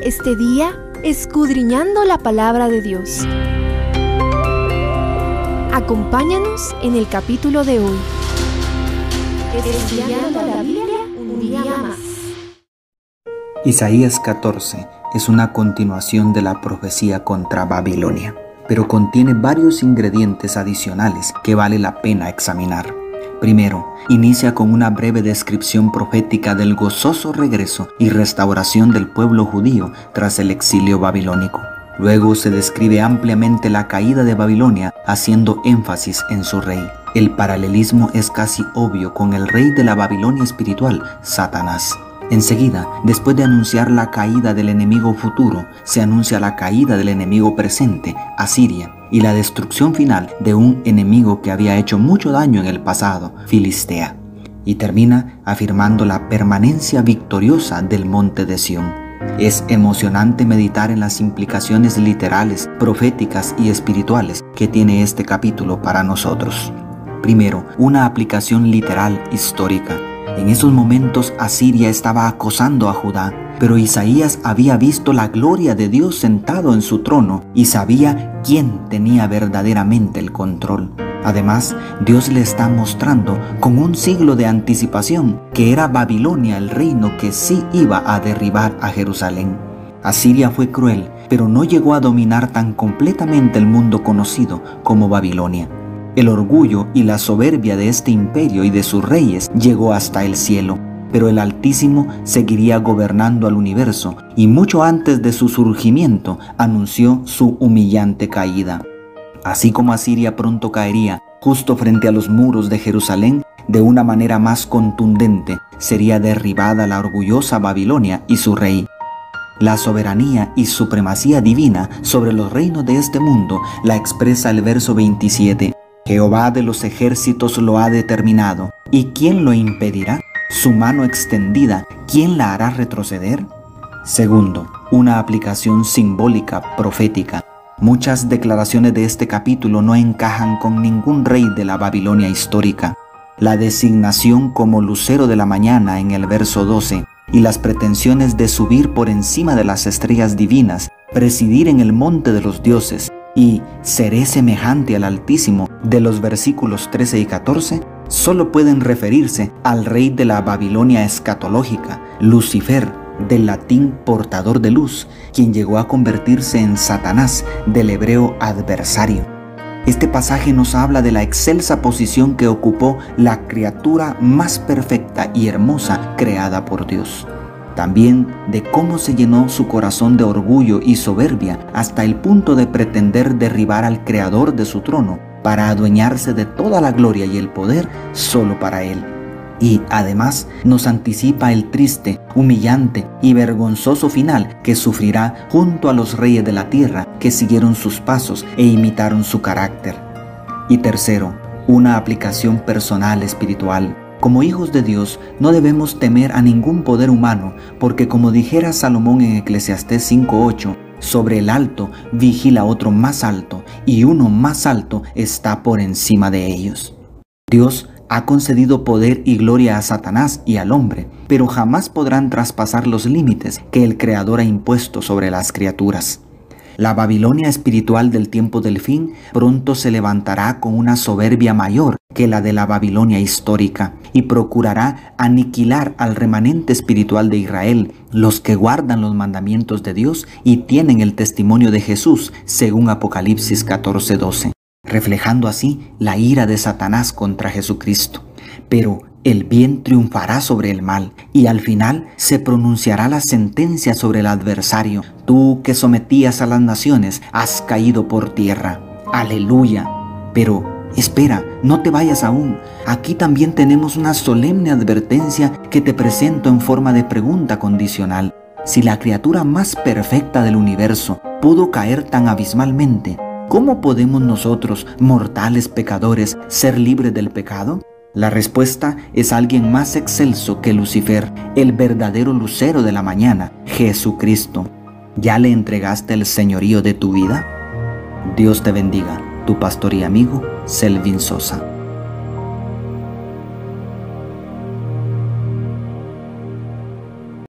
este día escudriñando la palabra de Dios. Acompáñanos en el capítulo de hoy. Estudiando la Biblia un día más. Isaías 14 es una continuación de la profecía contra Babilonia, pero contiene varios ingredientes adicionales que vale la pena examinar. Primero, inicia con una breve descripción profética del gozoso regreso y restauración del pueblo judío tras el exilio babilónico. Luego se describe ampliamente la caída de Babilonia, haciendo énfasis en su rey. El paralelismo es casi obvio con el rey de la Babilonia espiritual, Satanás. Enseguida, después de anunciar la caída del enemigo futuro, se anuncia la caída del enemigo presente, Asiria, y la destrucción final de un enemigo que había hecho mucho daño en el pasado, Filistea. Y termina afirmando la permanencia victoriosa del monte de Sión. Es emocionante meditar en las implicaciones literales, proféticas y espirituales que tiene este capítulo para nosotros. Primero, una aplicación literal histórica. En esos momentos Asiria estaba acosando a Judá pero Isaías había visto la gloria de Dios sentado en su trono y sabía quién tenía verdaderamente el control. Además, Dios le está mostrando con un siglo de anticipación que era Babilonia el reino que sí iba a derribar a Jerusalén. Asiria fue cruel, pero no llegó a dominar tan completamente el mundo conocido como Babilonia. El orgullo y la soberbia de este imperio y de sus reyes llegó hasta el cielo pero el Altísimo seguiría gobernando al universo y mucho antes de su surgimiento anunció su humillante caída. Así como Asiria pronto caería justo frente a los muros de Jerusalén, de una manera más contundente sería derribada la orgullosa Babilonia y su rey. La soberanía y supremacía divina sobre los reinos de este mundo la expresa el verso 27. Jehová de los ejércitos lo ha determinado, ¿y quién lo impedirá? Su mano extendida, ¿quién la hará retroceder? Segundo, una aplicación simbólica profética. Muchas declaraciones de este capítulo no encajan con ningún rey de la Babilonia histórica. La designación como lucero de la mañana en el verso 12 y las pretensiones de subir por encima de las estrellas divinas, presidir en el monte de los dioses y seré semejante al Altísimo de los versículos 13 y 14 solo pueden referirse al rey de la Babilonia escatológica, Lucifer, del latín portador de luz, quien llegó a convertirse en Satanás, del hebreo adversario. Este pasaje nos habla de la excelsa posición que ocupó la criatura más perfecta y hermosa creada por Dios. También de cómo se llenó su corazón de orgullo y soberbia hasta el punto de pretender derribar al creador de su trono para adueñarse de toda la gloria y el poder solo para Él. Y además nos anticipa el triste, humillante y vergonzoso final que sufrirá junto a los reyes de la tierra que siguieron sus pasos e imitaron su carácter. Y tercero, una aplicación personal espiritual. Como hijos de Dios no debemos temer a ningún poder humano, porque como dijera Salomón en Eclesiastés 5.8, sobre el alto vigila otro más alto y uno más alto está por encima de ellos. Dios ha concedido poder y gloria a Satanás y al hombre, pero jamás podrán traspasar los límites que el Creador ha impuesto sobre las criaturas. La Babilonia espiritual del tiempo del fin pronto se levantará con una soberbia mayor que la de la Babilonia histórica y procurará aniquilar al remanente espiritual de Israel, los que guardan los mandamientos de Dios y tienen el testimonio de Jesús, según Apocalipsis 14:12, reflejando así la ira de Satanás contra Jesucristo. Pero el bien triunfará sobre el mal y al final se pronunciará la sentencia sobre el adversario. Tú que sometías a las naciones has caído por tierra. Aleluya. Pero espera, no te vayas aún. Aquí también tenemos una solemne advertencia que te presento en forma de pregunta condicional. Si la criatura más perfecta del universo pudo caer tan abismalmente, ¿cómo podemos nosotros, mortales pecadores, ser libres del pecado? La respuesta es alguien más excelso que Lucifer, el verdadero lucero de la mañana, Jesucristo. ¿Ya le entregaste el señorío de tu vida? Dios te bendiga, tu pastor y amigo, Selvin Sosa.